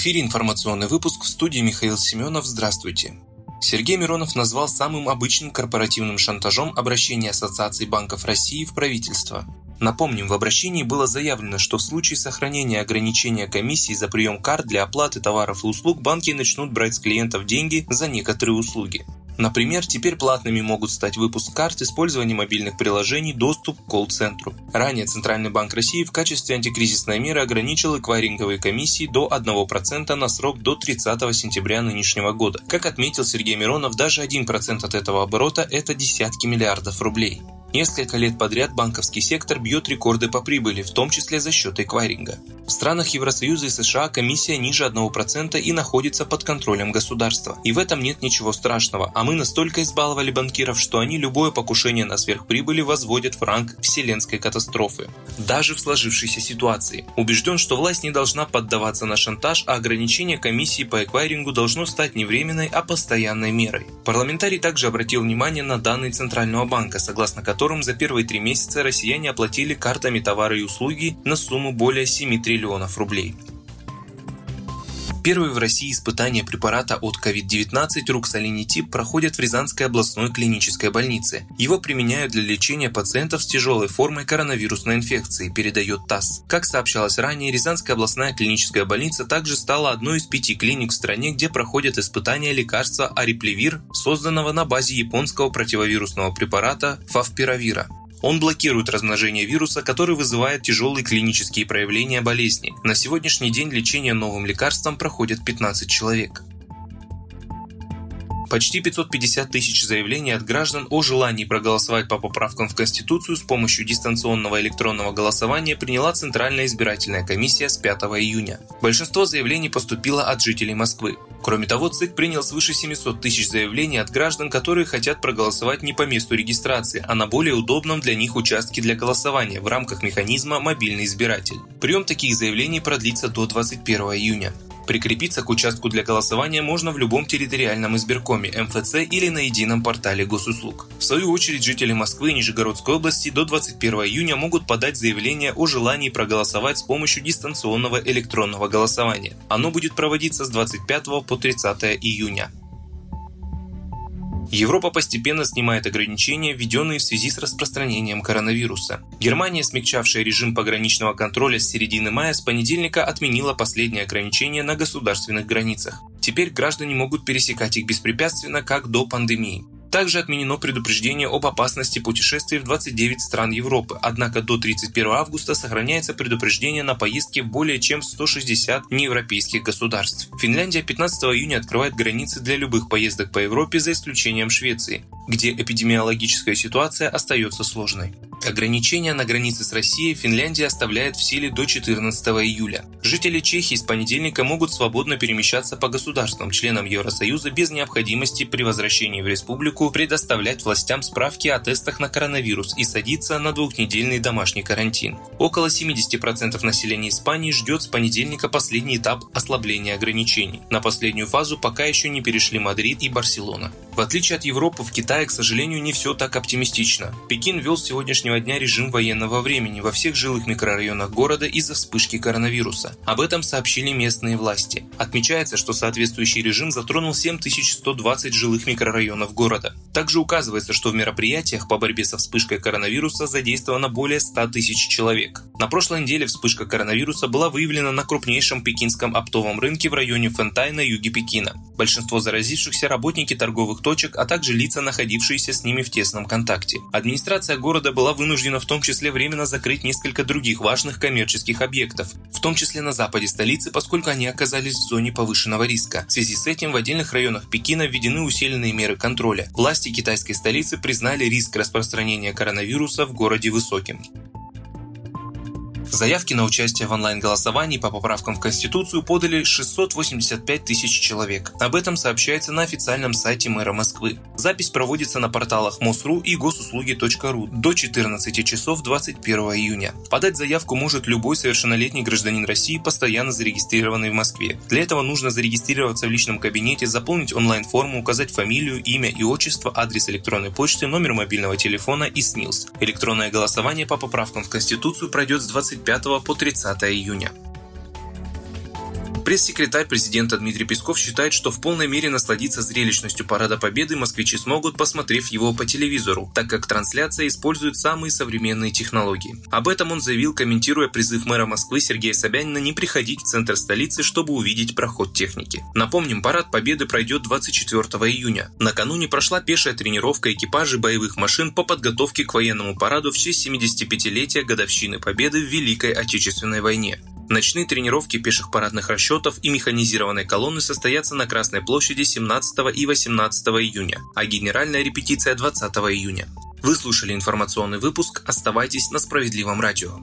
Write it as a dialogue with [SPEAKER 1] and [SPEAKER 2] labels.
[SPEAKER 1] Эфире информационный выпуск в студии Михаил Семенов. Здравствуйте. Сергей Миронов назвал самым обычным корпоративным шантажом обращение Ассоциации банков России в правительство. Напомним, в обращении было заявлено, что в случае сохранения ограничения комиссии за прием карт для оплаты товаров и услуг банки начнут брать с клиентов деньги за некоторые услуги. Например, теперь платными могут стать выпуск карт, использование мобильных приложений, доступ к колл-центру. Ранее Центральный банк России в качестве антикризисной меры ограничил эквайринговые комиссии до 1% на срок до 30 сентября нынешнего года. Как отметил Сергей Миронов, даже 1% от этого оборота – это десятки миллиардов рублей. Несколько лет подряд банковский сектор бьет рекорды по прибыли, в том числе за счет эквайринга. В странах Евросоюза и США комиссия ниже 1% и находится под контролем государства. И в этом нет ничего страшного, а мы настолько избаловали банкиров, что они любое покушение на сверхприбыли возводят в ранг вселенской катастрофы. Даже в сложившейся ситуации. Убежден, что власть не должна поддаваться на шантаж, а ограничение комиссии по эквайрингу должно стать не временной, а постоянной мерой. Парламентарий также обратил внимание на данные Центрального банка, согласно которым за первые три месяца россияне оплатили картами товары и услуги на сумму более 7 триллионов рублей. Первые в России испытания препарата от COVID-19 Руксолинитип проходят в Рязанской областной клинической больнице. Его применяют для лечения пациентов с тяжелой формой коронавирусной инфекции, передает ТАСС. Как сообщалось ранее, Рязанская областная клиническая больница также стала одной из пяти клиник в стране, где проходят испытания лекарства Ариплевир, созданного на базе японского противовирусного препарата Фавпиравира. Он блокирует размножение вируса, который вызывает тяжелые клинические проявления болезни. На сегодняшний день лечение новым лекарством проходит 15 человек. Почти 550 тысяч заявлений от граждан о желании проголосовать по поправкам в Конституцию с помощью дистанционного электронного голосования приняла Центральная избирательная комиссия с 5 июня. Большинство заявлений поступило от жителей Москвы. Кроме того, ЦИК принял свыше 700 тысяч заявлений от граждан, которые хотят проголосовать не по месту регистрации, а на более удобном для них участке для голосования в рамках механизма «Мобильный избиратель». Прием таких заявлений продлится до 21 июня. Прикрепиться к участку для голосования можно в любом территориальном избиркоме МФЦ или на едином портале госуслуг. В свою очередь жители Москвы и Нижегородской области до 21 июня могут подать заявление о желании проголосовать с помощью дистанционного электронного голосования. Оно будет проводиться с 25 по 30 июня. Европа постепенно снимает ограничения, введенные в связи с распространением коронавируса. Германия, смягчавшая режим пограничного контроля с середины мая, с понедельника отменила последние ограничения на государственных границах. Теперь граждане могут пересекать их беспрепятственно, как до пандемии. Также отменено предупреждение об опасности путешествий в 29 стран Европы, однако до 31 августа сохраняется предупреждение на поездки в более чем 160 неевропейских государств. Финляндия 15 июня открывает границы для любых поездок по Европе за исключением Швеции, где эпидемиологическая ситуация остается сложной. Ограничения на границе с Россией Финляндия оставляет в силе до 14 июля. Жители Чехии с понедельника могут свободно перемещаться по государствам, членам Евросоюза без необходимости при возвращении в республику предоставлять властям справки о тестах на коронавирус и садиться на двухнедельный домашний карантин. Около 70% населения Испании ждет с понедельника последний этап ослабления ограничений. На последнюю фазу пока еще не перешли Мадрид и Барселона. В отличие от Европы, в Китае, к сожалению, не все так оптимистично. Пекин ввел с сегодняшнего дня режим военного времени во всех жилых микрорайонах города из-за вспышки коронавируса. Об этом сообщили местные власти. Отмечается, что соответствующий режим затронул 7120 жилых микрорайонов города. Также указывается, что в мероприятиях по борьбе со вспышкой коронавируса задействовано более 100 тысяч человек. На прошлой неделе вспышка коронавируса была выявлена на крупнейшем пекинском оптовом рынке в районе Фэнтай на юге Пекина. Большинство заразившихся – работники торговых точек, а также лица, находившиеся с ними в тесном контакте. Администрация города была вынуждена в том числе временно закрыть несколько других важных коммерческих объектов, в том числе на западе столицы, поскольку они оказались в зоне повышенного риска. В связи с этим в отдельных районах Пекина введены усиленные меры контроля. Власти китайской столицы признали риск распространения коронавируса в городе высоким. Заявки на участие в онлайн-голосовании по поправкам в Конституцию подали 685 тысяч человек. Об этом сообщается на официальном сайте мэра Москвы. Запись проводится на порталах МОСРУ и госуслуги.ру до 14 часов 21 июня. Подать заявку может любой совершеннолетний гражданин России, постоянно зарегистрированный в Москве. Для этого нужно зарегистрироваться в личном кабинете, заполнить онлайн-форму, указать фамилию, имя и отчество, адрес электронной почты, номер мобильного телефона и СНИЛС. Электронное голосование по поправкам в Конституцию пройдет с 20 25 по 30 июня. Пресс-секретарь президента Дмитрий Песков считает, что в полной мере насладиться зрелищностью Парада Победы москвичи смогут, посмотрев его по телевизору, так как трансляция использует самые современные технологии. Об этом он заявил, комментируя призыв мэра Москвы Сергея Собянина не приходить в центр столицы, чтобы увидеть проход техники. Напомним, Парад Победы пройдет 24 июня. Накануне прошла пешая тренировка экипажей боевых машин по подготовке к военному параду в честь 75-летия годовщины Победы в Великой Отечественной войне. Ночные тренировки пеших парадных расчетов и механизированной колонны состоятся на Красной площади 17 и 18 июня, а генеральная репетиция 20 июня. Вы слушали информационный выпуск. Оставайтесь на справедливом радио.